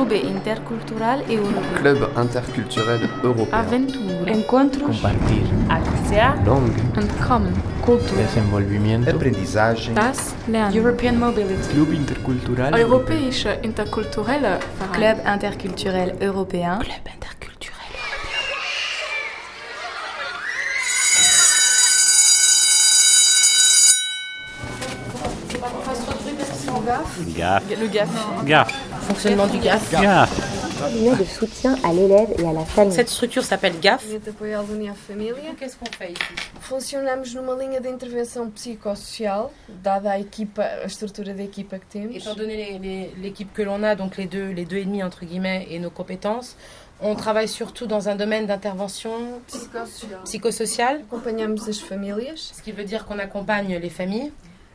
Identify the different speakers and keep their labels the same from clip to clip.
Speaker 1: Club Intercultural Europeo.
Speaker 2: Club interculturel européen.
Speaker 1: Aventura. Encontros.
Speaker 3: Compartir.
Speaker 1: Alzea.
Speaker 2: Langue.
Speaker 1: Entkommen. Cultura.
Speaker 3: Desenvolvimiento.
Speaker 4: Aprendizagem.
Speaker 1: Das Lernen. European Mobility.
Speaker 3: Club Intercultural
Speaker 1: Europäische interkulturelle Verein.
Speaker 5: Club interculturel européen.
Speaker 1: Club interculturel.
Speaker 3: GAF.
Speaker 1: Le GAF.
Speaker 3: GAF.
Speaker 6: Fonctionnement du GAF.
Speaker 3: GAF.
Speaker 7: cabinet de soutien à l'élève et à la famille.
Speaker 6: Cette structure s'appelle GAF. Qu'est-ce qu'on fait ici?
Speaker 8: Funcionamos numa linha de intervenção psicossocial, dada a equipa, a estrutura da equipa que temos.
Speaker 6: Étant donné l'équipe que l'on a, donc les deux, les deux et demi entre guillemets, et nos compétences, on travaille surtout dans un domaine d'intervention psychosociale,
Speaker 8: Acompanhamos as famílias.
Speaker 6: ce qui veut dire qu'on accompagne les familles.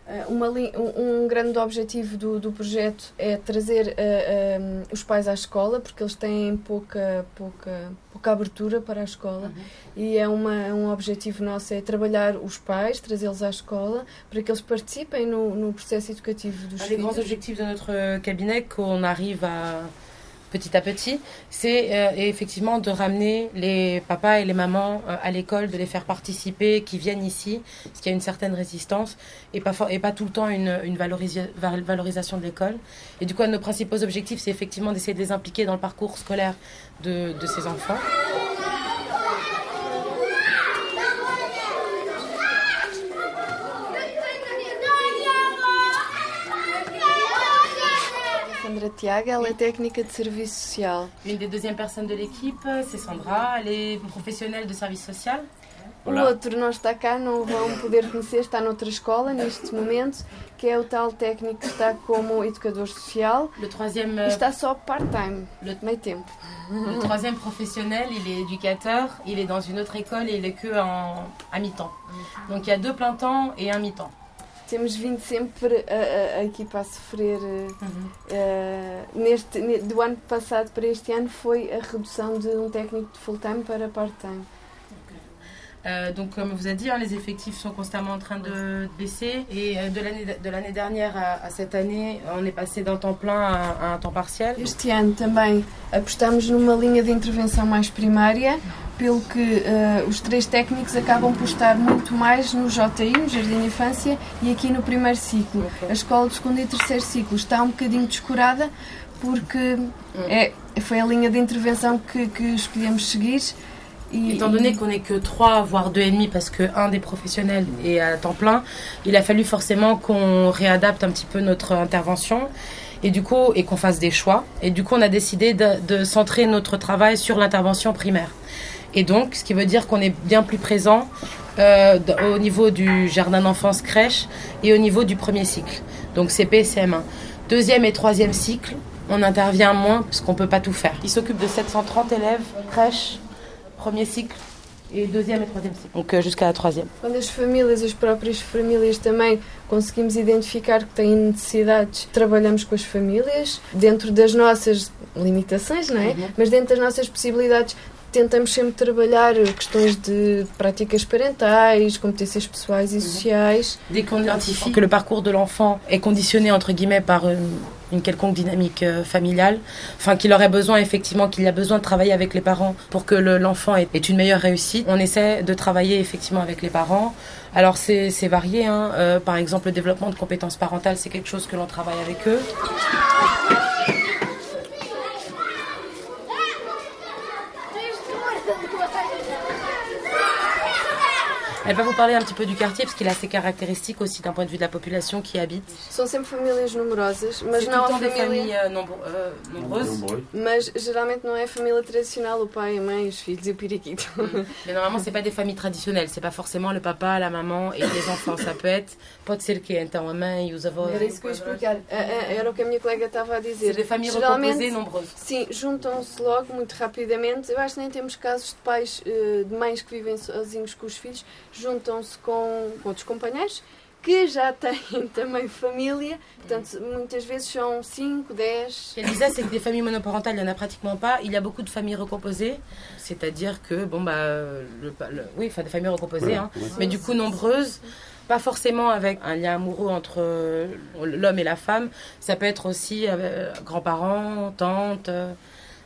Speaker 8: Eh, uma um, um grande objetivo do, do projeto é trazer eh, um, os pais à escola, porque eles têm pouca, pouca, pouca abertura para a escola. E é uma, um objetivo nosso é trabalhar os pais, trazê-los à escola, para que eles participem no, no processo educativo dos
Speaker 6: Un des grands
Speaker 8: filhos.
Speaker 6: objectifs de notre cabinet qu'on arrive à petit à petit, c'est euh, effectivement de ramener les papas et les mamans euh, à l'école, de les faire participer, qui viennent ici, parce qu'il y a une certaine résistance et pas, et pas tout le temps une, une valorisa- val- valorisation de l'école. Et du coup, un de nos principaux objectifs, c'est effectivement d'essayer de les impliquer dans le parcours scolaire de, de ces enfants.
Speaker 8: Sandra Tiago, ela é técnica de serviço social.
Speaker 6: Une des deuxièmes personnes de l'équipe, c'est Sandra, elle est professionnelle de service social.
Speaker 8: O outro não está cá, não vão poder conhecer, está noutra escola neste momento, que é o tal técnico que está como educador social
Speaker 6: Le troisième,
Speaker 8: e está só part-time,
Speaker 6: Le-
Speaker 8: meio tempo.
Speaker 6: Le troisième professionnel, il est éducateur, il est dans une autre école et il est que en, à mi-temps. Donc il y a deux plein temps et un mi-temps.
Speaker 8: Temos vindo sempre a, a- a equipa a sofrer. eh, eh, neste, ne- do ano passado para este ano foi a redução de um técnico de full-time para part-time.
Speaker 6: Euh, donc comme on vous a dit, hein, les effectifs sont constamment en train de baisser et euh, de l'année de dernière à, à cette année, on est passé d'un temps plein à, à un temps partiel.
Speaker 8: Este ano também apostamos numa linha de intervenção mais primária, pelo que eh, os três técnicos acabam por estar muito mais no JI, no Jardim de Infância, e aqui no primeiro ciclo. A escola do segundo e terceiro ciclo está um bocadinho descurada, porque é, foi a linha de intervenção que, que escolhemos seguir.
Speaker 6: Étant donné qu'on n'est que trois, voire deux et demi, parce que un des professionnels est à temps plein, il a fallu forcément qu'on réadapte un petit peu notre intervention et du coup et qu'on fasse des choix. Et du coup, on a décidé de, de centrer notre travail sur l'intervention primaire. Et donc, ce qui veut dire qu'on est bien plus présent euh, au niveau du jardin d'enfance crèche et au niveau du premier cycle, donc CP et CM1. Deuxième et troisième cycle, on intervient moins parce qu'on peut pas tout faire. Il s'occupe de 730 élèves crèche, premier cycle et deuxième et troisième cycle. Donc euh, jusqu'à la troisième.
Speaker 8: Quando as famílias, as próprias famílias também conseguimos identificar que têm necessidades, trabalhamos com as famílias dentro das nossas limitações, não é? Mas dentro das nossas possibilidades tentamos sempre trabalhar questões de práticas parentais, competências pessoais e sociais.
Speaker 6: Dès qu'on identifie que le parcours de l'enfant est conditionné entre guillemets par une, quelconque dynamique euh, familiale, enfin qu'il aurait besoin effectivement qu'il a besoin de travailler avec les parents pour que le- l'enfant ait, une meilleure réussite, on essaie de travailler effectivement avec les parents. Alors c'est c'est varié, hein. Euh, par exemple le développement de compétences parentales c'est quelque chose que l'on travaille avec eux. Elle va vous parler un petit peu du quartier parce qu'il a ses caractéristiques aussi d'un point de vue de la population qui y habite.
Speaker 8: São sempre famílias numerosas, mas não
Speaker 6: des
Speaker 8: família.
Speaker 6: familles euh, euh, nombreuses.
Speaker 8: Mas geralmente não é família tradicional, o pai, a mãe, os filhos e o periquito.
Speaker 6: Mais normalement, c'est pas des familles traditionnelles. C'est pas forcément le papa, la maman et les enfants. Ça peut être pode ser que então a mãe e os avós.
Speaker 8: Era isso que eu ia explicar. A- a- Era o que a minha colega estava a dizer.
Speaker 6: C'est des familles
Speaker 8: Geralmente,
Speaker 6: nombreuses.
Speaker 8: Sim, juntam-se logo muito rapidamente. Eu acho que nem temos casos de pais, eh, de mães que vivem sozinhos com os filhos, juntam-se com outros companheiros que já têm também família. Portanto, muitas vezes são 5, 10.
Speaker 6: Ce qu'elle disait, c'est que des familles monoparentales, il n'y en a pratiquement pas. Il y a beaucoup de familles recomposées. C'est-à-dire que, bon, bah, le, le- oui, enfin, des familles recomposées, hein, mais du coup nombreuses. Pas forcément avec un lien amoureux entre euh, l'homme et la femme, ça peut être aussi euh, grands-parents, tantes, euh,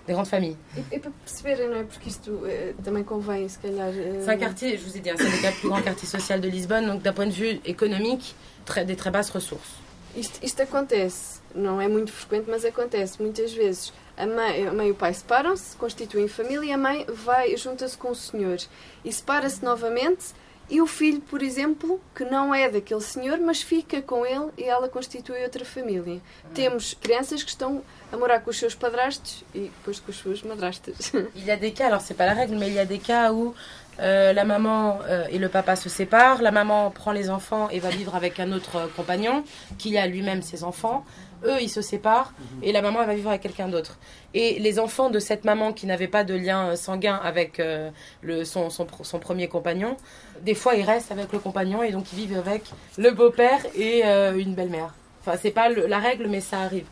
Speaker 6: des grandes familles.
Speaker 8: Et, pour perceberem, não é? Porque isto também convém, se calhar.
Speaker 6: C'est un quartier, je vous ai dit, hein, c'est le plus grand quartier social de Lisbonne, donc d'un point de vue économique, très, des très basses ressources.
Speaker 8: Isto, isto acontece, não é muito frequente, mas acontece muitas vezes. A mãe, a mãe e o pai separam-se, constituem família, a mãe vai, junta-se com o senhor e separa-se novamente e o filho, por exemplo, que não é daquele senhor, mas fica com ele e ela constitui outra família. Temos crianças que estão a morar com os seus padrastos e depois com as suas madrastas.
Speaker 6: Il y a des cas, alors c'est pas la règle, mais il des cas où euh, la maman euh, et le papa se séparent, la maman prend les enfants et va vivre avec un autre compagnon qui a lui-même ses enfants. Eux, ils se séparent mhm. et la maman elle va vivre avec quelqu'un d'autre. Et les enfants de cette maman qui n'avait pas de lien sanguin avec euh, le, son, son, son, premier compagnon, des fois ils restent avec le compagnon et donc ils vivent avec le beau-père et euh, une belle-mère. Enfin, c'est pas le, la règle, mais ça arrive.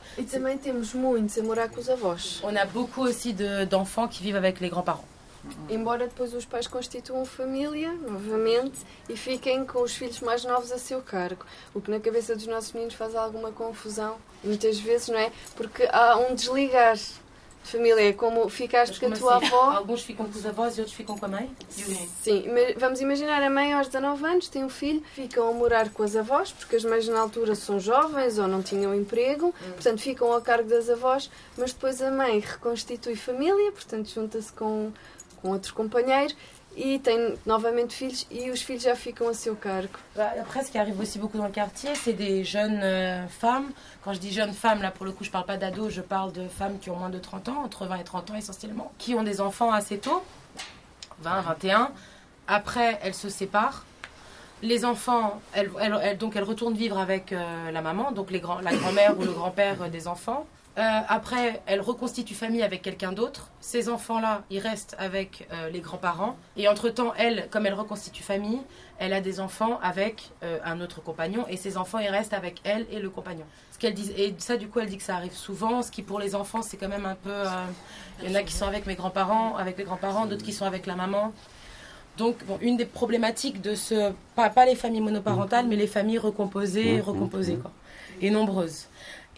Speaker 6: On a beaucoup aussi d'enfants qui vivent avec les grands-parents.
Speaker 8: Embora depois os pais constituam família, novamente, e fiquem com os filhos mais novos a seu cargo. O que na cabeça dos nossos meninos faz alguma confusão, muitas vezes, não é? Porque há um desligar família, é como ficaste com a tua
Speaker 6: assim?
Speaker 8: avó.
Speaker 6: Alguns ficam com os avós e outros ficam com a mãe?
Speaker 8: Sim, vamos imaginar a mãe aos 19 anos tem um filho, ficam a morar com as avós, porque as mães na altura são jovens ou não tinham emprego, hum. portanto ficam ao cargo das avós, mas depois a mãe reconstitui família, portanto junta-se com com outro companheiro tem novamente et os filhos já a seu cargo.
Speaker 6: Après, ce qui arrive aussi beaucoup dans le quartier, c'est des jeunes euh, femmes. Quand je dis jeunes femmes, là pour le coup, je parle pas d'ados, je parle de femmes qui ont moins de 30 ans, entre 20 et 30 ans essentiellement, qui ont des enfants assez tôt, 20, 21. Après, elles se séparent. Les enfants, elles, donc elles retournent vivre avec euh, la maman, donc la grand-mère ou le grand-père des enfants. Euh, après, elle reconstitue famille avec quelqu'un d'autre. Ces enfants-là, ils restent avec euh, les grands-parents. Et entre-temps, elle, comme elle reconstitue famille, elle a des enfants avec euh, un autre compagnon. Et ces enfants, ils restent avec elle et le compagnon. Ce qu'elle dit, et ça, du coup, elle dit que ça arrive souvent. Ce qui, pour les enfants, c'est quand même un peu. Il y en a qui sont avec mes grands-parents, avec les grands-parents, d'autres qui sont avec la maman. Donc, bon, une des problématiques de ce. Pas, pas les familles monoparentales, mais les familles recomposées, recomposées, quoi. Et nombreuses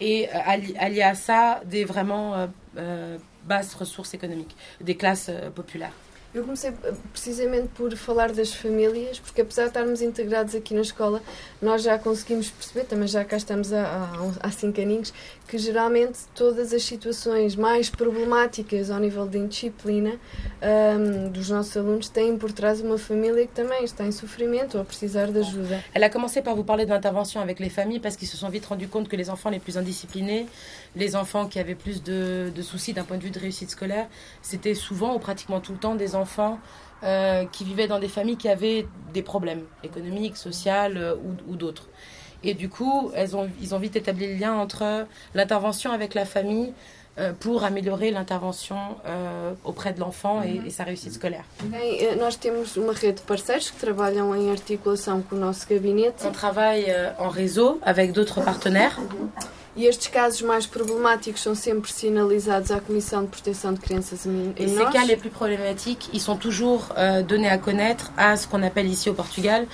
Speaker 6: et euh, allié à ça des vraiment euh, euh, basses ressources économiques, des classes populaires.
Speaker 8: Eu comecei eh, precisamente por falar das famílias, porque apesar de estarmos integrados aqui na escola, nós já conseguimos perceber, também já cá estamos há, há cinco aninhos, que geralmente todas as situações mais problemáticas ao nível de indisciplina um, dos nossos alunos têm por trás uma família que também está em sofrimento ou a precisar de ajuda.
Speaker 6: Elle a commencé par vous parler d'intervention avec les familles parce qu'ils se sont vite rendus compte que les enfants les plus indisciplinés, les enfants qui avaient plus de, de soucis d'un point de vue de réussite scolaire, c'était souvent ou pratiquement tout le temps des enfants euh, qui vivaient dans des familles qui avaient des problèmes économiques, sociaux euh, ou, d'autres. Et du coup, elles ont, ils ont vite établi le lien entre l'intervention avec la famille euh, pour améliorer l'intervention auprès de l'enfant et, et, sa réussite scolaire.
Speaker 8: Bem, nós temos uma rede de parceiros que trabalham em articulação com o nosso gabinete.
Speaker 6: On travaille en réseau avec d'autres partenaires.
Speaker 8: E estes casos mais problemáticos sont sempre sinalizados à Commission de protection de crianças
Speaker 6: et Et ces cas les plus problématiques, ils sont toujours euh, donnés à connaître à ce qu'on appelle ici au Portugal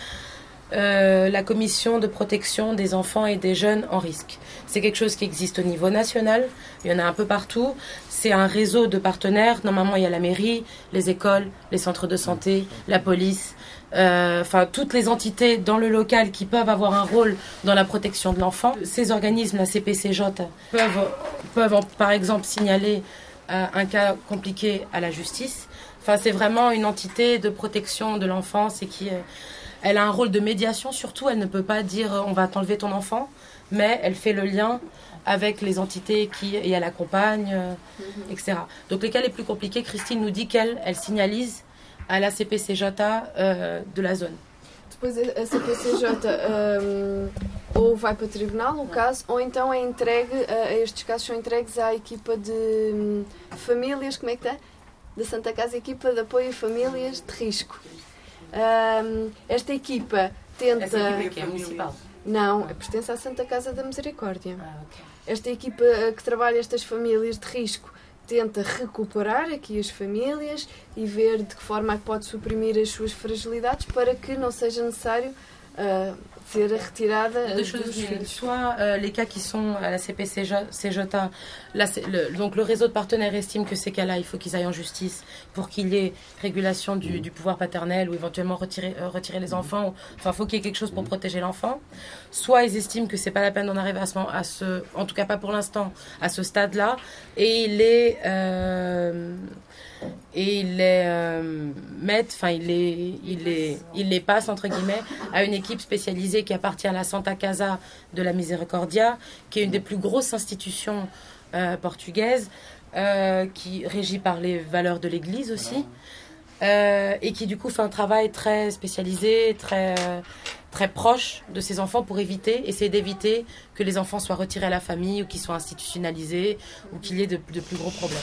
Speaker 6: euh, la commission de protection des enfants et des jeunes en risque. C'est quelque chose qui existe au niveau national, il y en a un peu partout. C'est un réseau de partenaires. Normalement, il y a la mairie, les écoles, les centres de santé, la police, euh, enfin toutes les entités dans le local qui peuvent avoir un rôle dans la protection de l'enfant. Ces organismes, la CPCJ, peuvent, peuvent par exemple signaler euh, un cas compliqué à la justice. Enfin, c'est vraiment une entité de protection de l'enfance et qui elle a un rôle de médiation surtout. Elle ne peut pas dire on va t'enlever ton enfant, mais elle fait le lien avec les entités qui et elle accompagne, euh, mhm. etc. Donc les cas les plus compliqués, Christine nous dit qu'elle elle signalise à la CPCJ euh, de la zone.
Speaker 8: Depois a CPCJ um, ou vai para o tribunal, o caso, ou então é entregue, uh, estes casos são entregues à equipa de um, famílias, como é que está? Da Santa Casa, equipa de apoio a famílias de risco. Um, esta equipa tenta.
Speaker 6: Essa equipa é municipal?
Speaker 8: Não, ah. pertence à Santa Casa da Misericórdia. Ah, okay. Esta equipa que trabalha estas famílias de risco tenta recuperar aqui as famílias e ver de que forma é que pode suprimir as suas fragilidades para que não seja necessário uh, ser retirada
Speaker 6: Deux choses Soit euh, les cas qui sont à la CPCJ, là, le, donc le réseau de partenaires estime que ces cas-là, il faut qu'ils aillent en justice pour qu'il y ait régulation du, du, pouvoir paternel ou éventuellement retirer, euh, retirer les enfants. Enfin, faut qu'il y ait quelque chose pour protéger l'enfant. Soit ils estiment que c'est pas la peine d'en arriver à ce, à ce, en tout cas pas pour l'instant, à ce stade-là, et il est euh, et il les euh, enfin il les, il les, il les passe entre guillemets à une équipe spécialisée qui appartient à la Santa Casa de la Misericordia, qui est une des plus grosses institutions euh, portugaises, euh, qui régit par les valeurs de l'Église aussi, et qui du coup fait un travail très spécialisé, très très proche de ces enfants pour éviter, essayer d'éviter que les enfants soient retirés à la famille ou qu'ils soient institutionnalisés ou qu'il y ait de plus gros problèmes.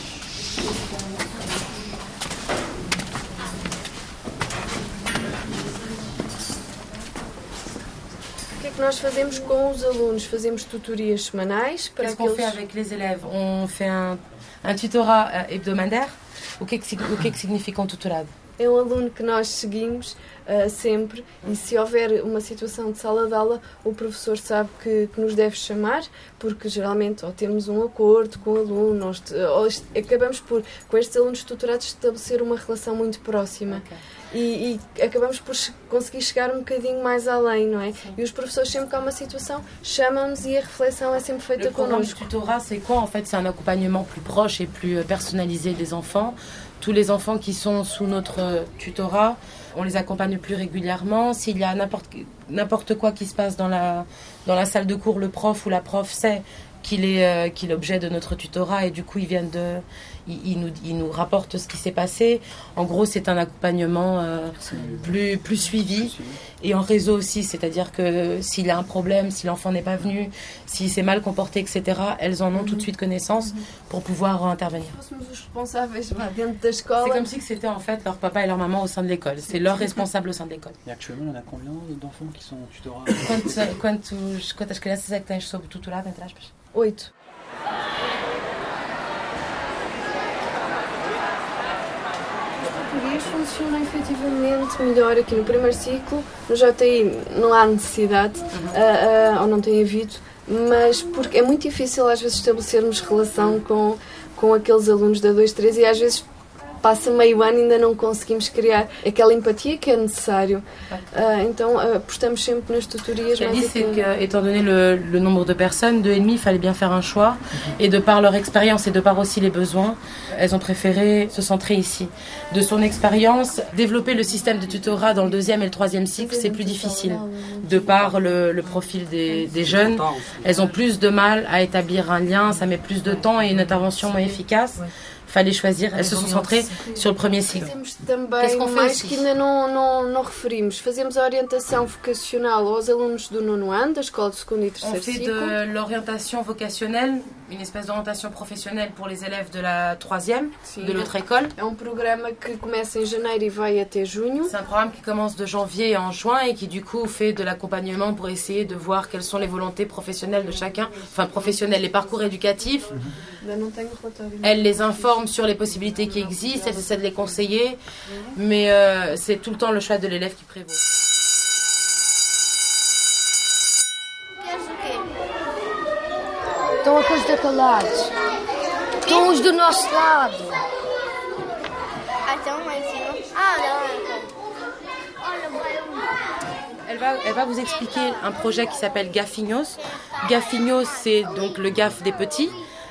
Speaker 8: Que nós fazemos com os alunos? Fazemos tutorias semanais
Speaker 6: para Qu'est-ce qu'on fait avec les élèves On fait un, un tutorat euh, hebdomadaire O que é que, o que, é que significa um tutorado?
Speaker 8: É um aluno que nós seguimos uh, sempre e se houver uma situação de sala de aula, o professor sabe que, que nos deve chamar, porque geralmente ou temos um acordo com o aluno, ou, ou acabamos por, com estes alunos tutorados, estabelecer uma relação muito próxima. Okay. E, e, acabamos por conseguir chegar um bocadinho mais além, não é? Sim. E os professores, sempre que há uma situação, chamam-nos e a reflexão é sempre feita
Speaker 6: Le
Speaker 8: connosco.
Speaker 6: Le tutorat, c'est quoi En fait, c'est un accompagnement plus proche et plus euh, personnalisé des enfants. Tous les enfants qui sont sous notre euh, tutorat, on les accompagne plus régulièrement. S'il y a n'importe quoi qui se passe dans la, dans la salle de cours, le prof ou la prof sait qu'il est, euh, qu'il est l'objet de notre tutorat et du coup ils viennent de, il, nous, il nous rapporte ce qui s'est passé. En gros, c'est un accompagnement euh, plus, plus suivi et en réseau aussi, c'est-à-dire que s'il a un problème, si l'enfant n'est pas venu, s'il s'est mal comporté, etc., elles en ont tout de suite connaissance pour pouvoir intervenir. C'est comme si c'était en fait leur papa et leur maman au sein de l'école. C'est leur responsable au sein de l'école.
Speaker 3: Et actuellement, on a combien d'enfants qui sont
Speaker 6: Quantas, quantos, quantas crianças é que tens sob tutorado, entre aspas?
Speaker 8: Oito. As funcionam efetivamente melhor aqui no primeiro ciclo. No JTI não há necessidade, uhum. uh, uh, ou não tem havido, mas porque é muito difícil às vezes estabelecermos relação com, com aqueles alunos da 2, 3 e às vezes passa meio ano e ainda não conseguimos criar aquela empathie que é nécessaire. Uh, então uh, apostamos sempre nas tutorias.
Speaker 6: Ce dit, c'est que, étant donné le, le, nombre de personnes, deux et demi, il fallait bien faire un choix. Et de par leur expérience et de par aussi les besoins, elles ont préféré se centrer ici. De son expérience, développer le système de tutorat dans le deuxième et le troisième cycle, c'est plus difficile. De par le, le profil des, des, jeunes, elles ont plus de mal à établir un lien, ça met plus de temps et une intervention moins efficace fallait choisir. Elles se sont centrées sur le premier cycle.
Speaker 8: Qu'est-ce qu'on fait que ainda não, não, não referimos. Fazemos a orientação vocacional aos alunos do nono ano, da escola de segundo e terceiro
Speaker 6: ciclo. On fait de l'orientation vocationnelle, une espèce d'orientation professionnelle pour les élèves de la troisième, de l'autre école.
Speaker 8: É um programa que começa em janeiro e vai até junho.
Speaker 6: C'est un programme qui commence de janvier en juin et qui du coup fait de l'accompagnement pour essayer de voir quelles sont les volontés professionnelles de chacun, enfin professionnelles, les parcours éducatifs. Mm -hmm. Elle les informe sur les possibilités qui existent, elle essaie de les conseiller, mais euh, c'est tout le temps le choix de l'élève qui prévaut.
Speaker 4: Do nosso lado.
Speaker 9: Ah, estão lá em cima. Ah, não,
Speaker 6: Elle va, elle va vous expliquer un projet qui s'appelle Gaffinhos. Gaffinhos, c'est donc le gaffe des petits.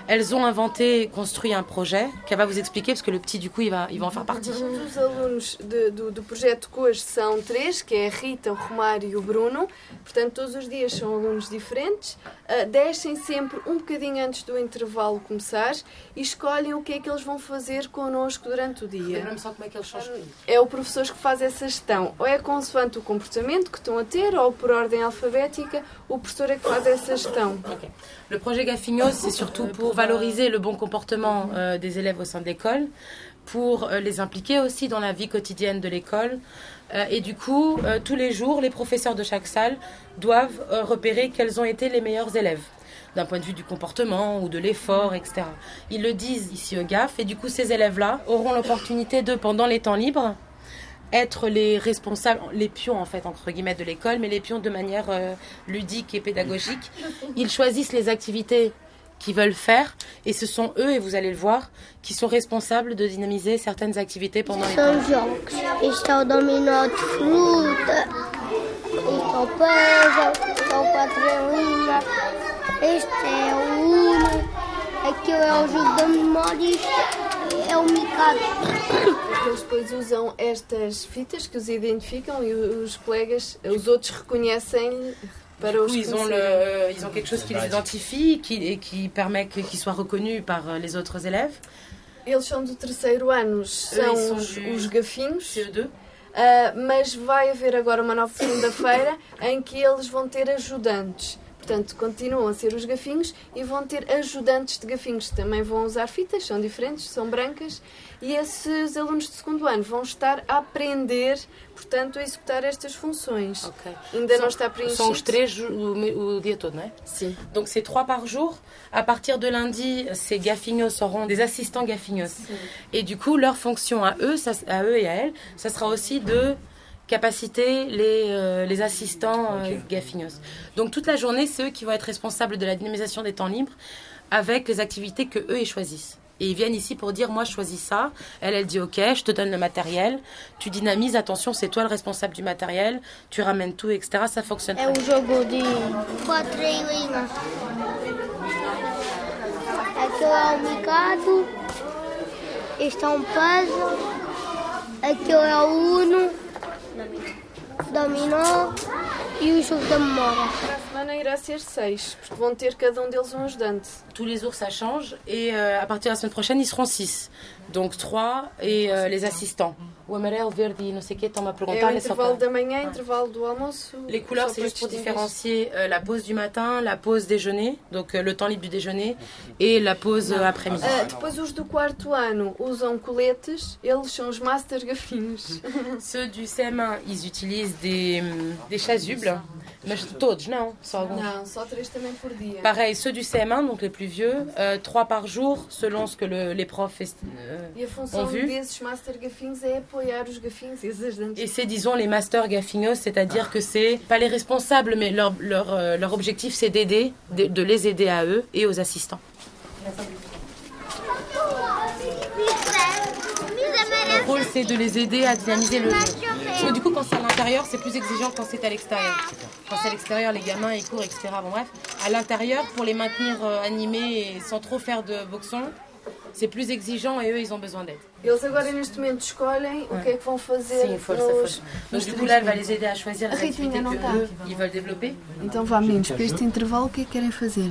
Speaker 6: Elles ont inventé, construit un projet qu'elle va vous expliquer, parce que le petit, du coup, il va, il va en faire partie.
Speaker 8: Os alunos de, do, do projeto COAS são três, que é a Rita, o Romário e o Bruno. Portanto, todos os dias são alunos diferentes. Uh, descem sempre um bocadinho antes do intervalo começar e escolhem o que é que eles vão fazer connosco durante o dia.
Speaker 6: Lembra-me só como é que eles são escolhidos.
Speaker 8: É o professor que faz essa gestão. Ou é consoante o comportamento que estão a ter, ou por ordem alfabética, o professor é que faz essa gestão.
Speaker 6: Okay. Le projet Gaffinhos, c'est surtout pour valoriser le bon comportement euh, des élèves au sein de l'école, pour euh, les impliquer aussi dans la vie quotidienne de l'école. Euh, et du coup, tous les jours, les professeurs de chaque salle doivent repérer quels ont été les meilleurs élèves d'un point de vue du comportement ou de l'effort, etc. Ils le disent ici au GAF, et du coup, ces élèves-là auront l'opportunité de, pendant les temps libres, être les responsables, les pions en fait entre guillemets de l'école, mais les pions de manière euh, ludique et pédagogique. Ils choisissent les activités qu'ils veulent faire et ce sont eux, et vous allez le voir, qui sont responsables de dynamiser certaines activités pendant les.
Speaker 9: Este é. É o micado.
Speaker 8: Eles depois usam estas fitas que os identificam e os colegas, os outros reconhecem para os
Speaker 6: ils ont, le, ils ont quelque chose qui les identifie qui, et qui permet que- qu'ils soient reconnus par euh, les autres élèves.
Speaker 8: Eles são do terceiro ano, são
Speaker 6: são
Speaker 8: os,
Speaker 6: do-
Speaker 8: os gafinhos.
Speaker 6: CE2.
Speaker 8: Ah, mas vai haver agora uma nova segunda-feira em que eles vão ter ajudantes. Portanto, continuam a ser os gafinhos e vão ter ajudantes de gafinhos. Também vão usar fitas, são diferentes, são brancas. E esses alunos de segundo ano vão estar a aprender, portanto, a executar estas funções.
Speaker 6: Ok.
Speaker 8: Ainda não
Speaker 6: São-
Speaker 8: está preenchido.
Speaker 6: São os três o, o dia todo, não é
Speaker 8: Sim.
Speaker 6: Donc c'est trois par jour. À partir de lundi, ces gaffinos seront des assistants gaffinos. Et du coup, leur fonction à eux, ça- à eux et à elles, ça sera aussi de capaciter les, euh, les assistants euh, gaffinos. Donc toute la journée, c'est eux qui vont être responsables de la dynamisation des temps libres avec les activités que eux ils choisissent. Et ils viennent ici pour dire, moi je choisis ça. Elle, elle dit, ok, je te donne le matériel. Tu dynamises, attention, c'est toi le responsable du matériel. Tu ramènes tout, etc. Ça fonctionne. Très bien.
Speaker 9: Aqui é o. Aqui é o uno. Dominó. E o jogo da memória.
Speaker 8: Para a semana irá ser seis, porque vão ter cada um deles um ajudante.
Speaker 6: Tous les jours, ça change. Et euh, à partir de la semaine prochaine, ils seront six. Donc trois et euh, les assistants. O amarelo, verde e não sei o que, estão-me a
Speaker 8: É
Speaker 6: perguntar.
Speaker 8: o
Speaker 6: mas só
Speaker 8: intervalo da manhã, intervalo do almoço.
Speaker 6: Les couleurs,
Speaker 8: só
Speaker 6: c'est
Speaker 8: para
Speaker 6: juste pour
Speaker 8: distinguir.
Speaker 6: différencier euh, la pause du matin, la pause déjeuner, donc euh, le temps libre du déjeuner, et la pause euh, après-midi.
Speaker 8: Ah, depois os do quarto ano usam coletes, eles são os master gafinhos.
Speaker 6: Ceux du CM1, ils utilisent des, hum, des chasubles. Mais je- todos, não, só alguns.
Speaker 8: Não, só três também por dia.
Speaker 6: Pareil, ceux du CM1, donc les plus vieux, euh, trois par jour, selon ce que le- les profs euh,
Speaker 8: E a
Speaker 6: ont vu.
Speaker 8: desses master gafinhos é apoiar os gafinhos e.
Speaker 6: Et c'est, disons, les masters gaffinos, c'est-à-dire que c'est pas les responsables, mais leur, leur, euh, leur objectif, c'est d'aider, de, de les aider à eux et aux assistants. Le rôle, c'est de les aider à dynamiser le jeu. Du coup, quand c'est à l'intérieur, c'est plus exigeant quand c'est à l'extérieur. Quand c'est à l'extérieur, les gamins, ils courent, etc. Bon, bref. À l'intérieur, pour les maintenir euh, animés et sans trop faire de boxon, c'est plus exigeant et eux, ils ont besoin d'aide.
Speaker 8: Eles agora neste momento escolhem o que é que vão fazer
Speaker 6: Sim, força,
Speaker 8: nos,
Speaker 6: força. Donc
Speaker 8: nos
Speaker 6: du coup
Speaker 8: três
Speaker 6: là, elle va les aider à choisir les
Speaker 8: A Ritinha
Speaker 6: activités
Speaker 8: não
Speaker 6: que eux, ils veulent développer.
Speaker 8: Então vá meninos, para este intervalo o que é que querem fazer?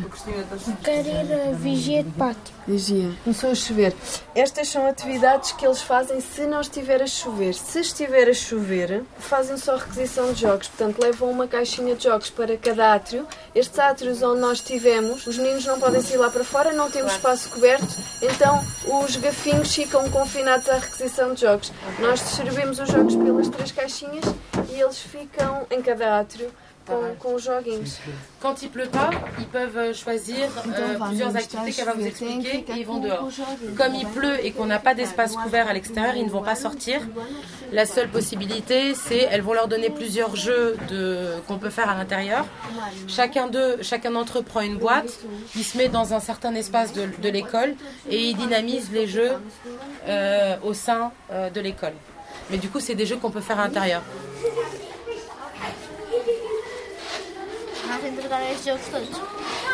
Speaker 9: Quero ir a vigia de pátio.
Speaker 8: Vigia. Começou a chover. Estas são atividades que eles fazem se não estiver a chover. Se estiver a chover, fazem só requisição de jogos. Portanto, levam uma caixinha de jogos para cada átrio. Estes átrios onde nós estivemos, os meninos não podem sair lá para fora, não temos espaço coberto, então os gafinhos ficam confinados à requisição de jogos. Nós distribuímos os jogos pelas três caixinhas e eles ficam em cada átrio
Speaker 6: Quand il pleut pas, ils peuvent euh, choisir euh, plusieurs activités qu'elle va vous expliquer et ils vont dehors. Comme il pleut et qu'on n'a pas d'espace couvert à l'extérieur, ils ne vont pas sortir. La seule possibilité, c'est elles vont leur donner plusieurs jeux de qu'on peut faire à l'intérieur. Chacun d'eux, chacun d'entre eux prend une boîte, il se met dans un certain espace de, de l'école et il dynamise les jeux euh, au sein euh, de l'école. Mais du coup, c'est des jeux qu'on peut faire à l'intérieur.
Speaker 9: Nós entregaram estes jogos todos.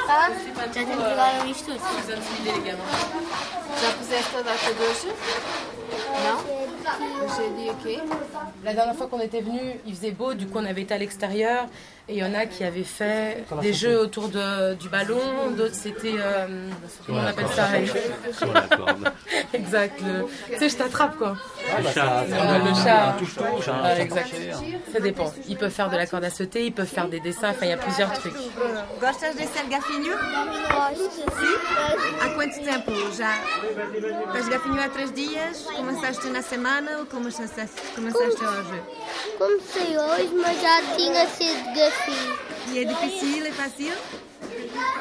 Speaker 9: Ah? Já te entregaram isto tudo.
Speaker 8: Já puseste a data de hoje? Não? É dia quê?
Speaker 6: La dernière fois qu'on était venu, il faisait beau, du coup on avait été à l'extérieur et il y en a qui avaient fait des jeux autour de, du ballon, d'autres c'était. euh, comment on appelle ça
Speaker 10: Sur la corde.
Speaker 6: Exact, le- tu sais, je t'attrape quoi.
Speaker 10: Le chat.
Speaker 6: Euh, le chat.
Speaker 10: hein,
Speaker 6: Ouais,
Speaker 10: ça
Speaker 6: exact. Ça dépend. Ils peuvent faire de la corde à sauter, ils peuvent faire des dessins, enfin il y a plusieurs trucs.
Speaker 11: Gostas de ser gafinho? Há quanto tempo já? Há três dias? Começaste na semana ou começaste, começaste hoje?
Speaker 9: Comecei hoje, mas já tinha sido gafinho.
Speaker 11: E é difícil, é fácil?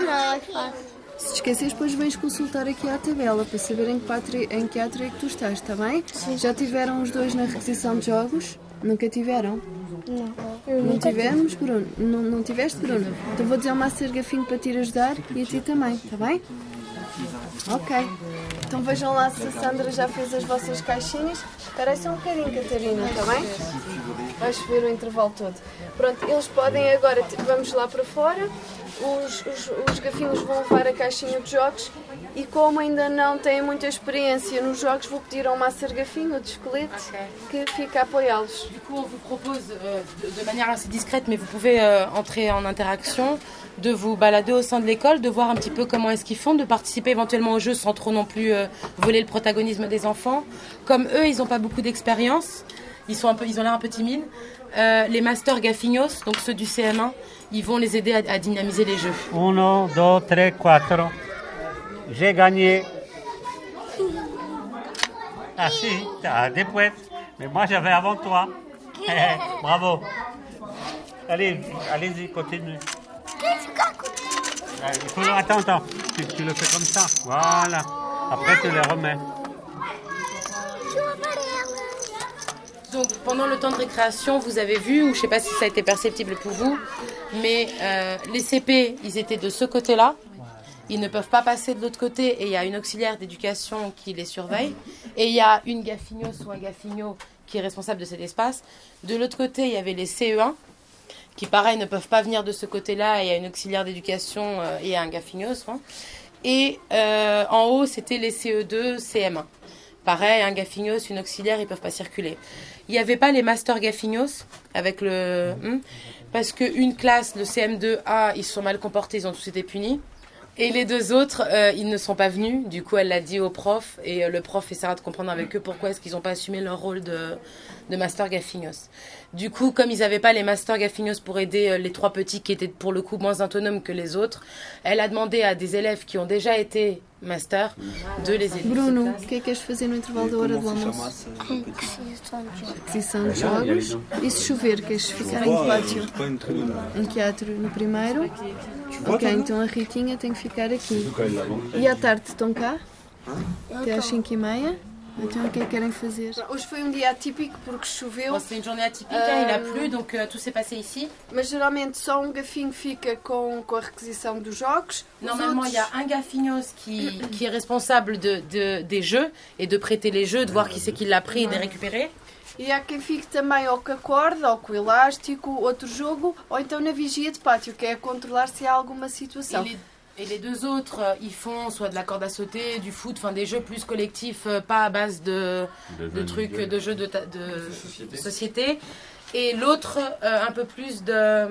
Speaker 9: Não, é fácil.
Speaker 8: Se te esqueces, depois vens consultar aqui à tabela para saber em que, pátria, em que átrio é que tu estás, está bem? Sim. Já tiveram os dois na requisição de jogos? Nunca tiveram?
Speaker 9: Não.
Speaker 8: Não tivemos, Bruno? Não, não tiveste, Bruno? Então vou dizer ao Master Gafinho para te ir ajudar e a ti também, está bem? Ok. Então vejam lá se a Sandra já fez as vossas caixinhas. Espera só um bocadinho, Catarina, está bem? Vais ver o intervalo todo. Pronto, eles podem agora, vamos lá para fora. Os, os, os gafinhos vão levar a caixinha de jogos e como ainda não têm muita experiência nos jogos, vou pedir ao Master Gafinho, de esqueleto, que fique a apoiá-los.
Speaker 6: Du coup, on vous propose euh, de, de manière assez discrète, mais vous pouvez euh, entrer en interaction, de vous balader au sein de l'école, de voir un petit peu comment est-ce qu'ils font, de participer éventuellement au jeu sans trop non plus euh, voler le protagonisme des enfants. Comme eux, ils n'ont pas beaucoup d'expérience, ils, sont un peu, ils ont l'air un peu timides. Euh, les masters Gaffinos, donc ceux du CM1, ils vont les aider à, dynamiser les jeux.
Speaker 12: Uno, dos, tres, cuatro. J'ai gagné. Ah si, t'as des poètes. Mais moi j'avais avant toi. Bravo. Allez, allez-y, continue. Ah, il faut- attends, attends. Tu, tu le fais comme ça. Voilà. Après tu les remets.
Speaker 6: Donc pendant le temps de récréation, vous avez vu, ou je sais pas si ça a été perceptible pour vous, mais euh, les CP, ils étaient de ce côté-là. Ils ne peuvent pas passer de l'autre côté et il y a une auxiliaire d'éducation qui les surveille. Et il y a une gaffinos ou un gaffigno qui est responsable de cet espace. De l'autre côté, il y avait les CE1 qui, pareil, ne peuvent pas venir de ce côté-là. Et il y a une auxiliaire d'éducation euh, et un gaffinos. hein. Et euh, en haut, c'était les E CE2, CM1. Pareil, un gaffinos, une auxiliaire, ils peuvent pas circuler. Il n'y avait pas les master gaffinos avec le... hmm, parce qu'une classe, le CM2A, ils se sont mal comportés, ils ont tous été punis. Et les deux autres, euh, ils ne sont pas venus. Du coup, elle l'a dit au prof. Et euh, le prof essaiera de comprendre avec eux pourquoi est-ce qu'ils n'ont pas assumé leur rôle de, de master gaffinos. Du coup, comme ils n'avaient pas les master gaffinos pour aider euh, les trois petits qui étaient pour le coup moins autonomes que les autres, elle a demandé à des élèves qui ont déjà été master de les aider.
Speaker 8: Bruno, o que é que queres fazer no intervalo da hora do almoço? Aquisição de jogos. E se chover, queres ficar em que pátio? Em que átrio? No primeiro? Ok, então a Ritinha tem que ficar aqui. E à tarde estão cá? Até às 5 e meia? Então o que é que querem fazer? Hoje foi um dia atípico porque choveu.
Speaker 6: Bon, c'est une journée atypique, hein, il a plu, donc euh, tout s'est passé ici.
Speaker 8: Mas geralmente só um gafinho fica com, com a requisição dos jogos. Os
Speaker 6: Normalement, il y a
Speaker 8: outros-
Speaker 6: un gaffinos qui, qui est responsable de, de- des jeux et de prêter les jeux, de voir qui c'est qui l'a pris et de les récupérer.
Speaker 8: E há quem fique também ou com a corda, ou com o elástico, outro jogo, ou então na vigia de pátio, que é controlar se há alguma situação.
Speaker 6: les, et les deux autres, euh, ils font soit de la corde à sauter, du foot, enfin des jeux plus collectifs, euh, pas à base de,
Speaker 10: De
Speaker 6: de
Speaker 10: jeux
Speaker 6: trucs, de jeux de, ta- de, de société. Et l'autre, euh, un peu plus de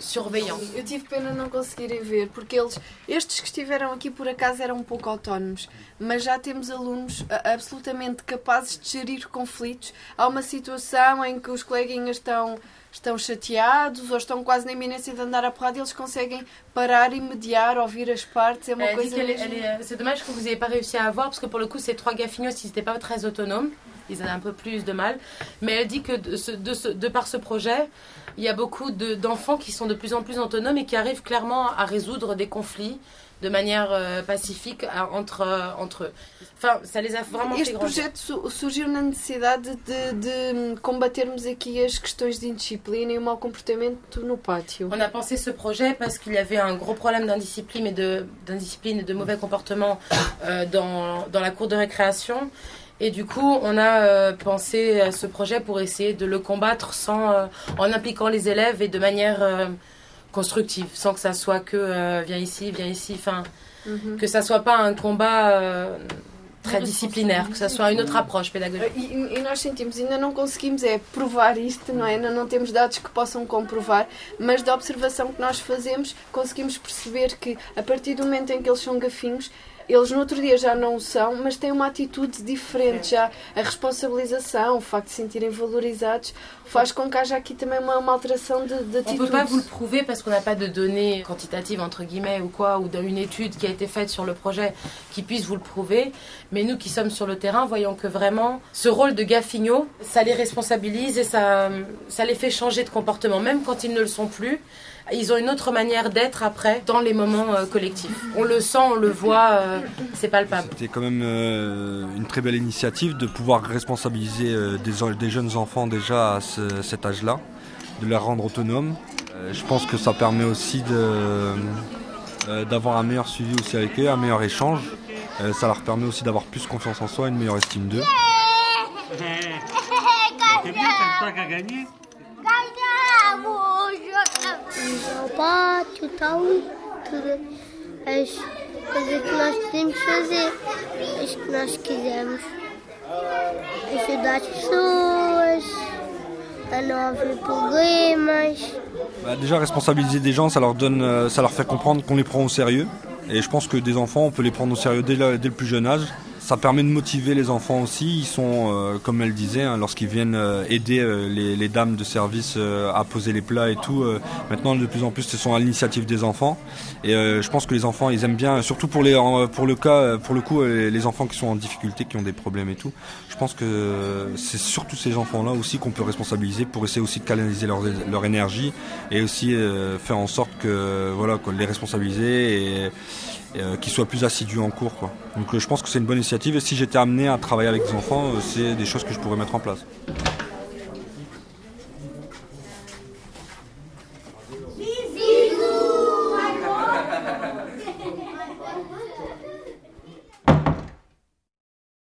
Speaker 6: surveillance.
Speaker 8: Eu tive pena não conseguirem ver, porque eles, estes que estiveram aqui por acaso eram um pouco autónomos, mas já temos alunos absolutamente capazes de gerir conflitos. Há uma situação em que os coleguinhas estão, estão chateados ou estão quase na iminência de andar a porrada e eles conseguem parar e mediar, ouvir as partes. É uma
Speaker 6: Elle dit
Speaker 8: coisa
Speaker 6: elle est- C'est dommage que vous n'ayez pas réussi à avoir, parce que pour le coup, ces trois gaffinos, ils n'étaient pas très autonomes. Ils avaient un peu plus de mal. Mais elle dit que de, ce- de ce- de par ce projet, il y a beaucoup de- d'enfants qui sont de plus en plus autonomes et qui arrivent clairement à résoudre des conflits de manière euh, pacifique à- entre, euh, entre eux. Enfin, ça les a vraiment fait
Speaker 8: Este
Speaker 6: grandir.
Speaker 8: projeto su- surgiu na necessidade de, de combatermos aqui as questões de indisciplina e o mau comportamento no pátio.
Speaker 6: On a pensé ce projet parce qu'il y avait un gros problème d'indiscipline et de, d'indiscipline et de mauvais comportement euh, dans, dans la cour de récréation. Et du coup, on a euh, pensé à ce projet pour essayer de le combattre sans, euh, en impliquant les élèves et de manière euh, constructive, sans que ça soit que euh, viens ici, viens ici, enfin,
Speaker 8: Mhm.
Speaker 6: que ça soit pas un combat euh, très disciplinaire, que ça soit une autre approche pédagogique.
Speaker 8: E, e nós sentimos, ainda não conseguimos é provar isto, não é? Ainda não temos dados que possam comprovar, mas da observação que nós fazemos, conseguimos perceber que a partir do momento em que eles são gafinhos, eles no outro dia já não o são, mas têm uma atitude diferente. Já a responsabilização, o facto de se sentirem valorizados, faz com que haja aqui também uma, uma alteração de, de
Speaker 6: On
Speaker 8: atitude.
Speaker 6: peut pas vous le prouver parce qu'on n'a pas de données quantitatives entre guillemets ou quoi ou d'une étude qui a été faite sur le projet qui puisse vous le prouver. Mais nous qui sommes sur le terrain, voyons que vraiment ce rôle de gaffignot, ça les responsabilise et ça, ça les fait changer de comportement, même quand ils ne le sont plus. ils ont une autre manière d'être après dans les moments euh, collectifs. On le sent, on le voit, euh, c'est palpable.
Speaker 13: C'était quand même euh, une très belle initiative de pouvoir responsabiliser des, des, jeunes enfants déjà à cet âge-là, de les rendre autonomes. je pense que ça permet aussi d'avoir un meilleur suivi aussi avec eux, un meilleur échange. ça leur permet aussi d'avoir plus confiance en soi, une meilleure estime d'eux.
Speaker 9: A não haver problemas.
Speaker 13: Bah déjà responsabiliser des gens, ça leur donne, euh, ça leur fait comprendre qu'on les prend au sérieux. Et je pense que des enfants, on peut les prendre au sérieux dès le plus jeune âge. Ça permet de motiver les enfants aussi. Ils sont, euh, comme elle disait, hein, lorsqu'ils viennent euh, aider euh, les, dames de service à poser les plats et tout. maintenant, de plus en plus, ce sont à l'initiative des enfants. Et je pense que les enfants, ils aiment bien, surtout pour les, pour le cas, pour le coup, les enfants qui sont en difficulté, qui ont des problèmes et tout. Je pense que c'est surtout ces enfants-là aussi qu'on peut responsabiliser pour essayer aussi de canaliser leur, leur énergie et aussi faire en sorte que voilà, qu'on les responsabiliser et euh, qu'ils soient plus assidus en cours. Donc euh, je pense que c'est une bonne initiative et si j'étais amené à travailler avec des enfants, euh, c'est des choses que je pourrais mettre en place.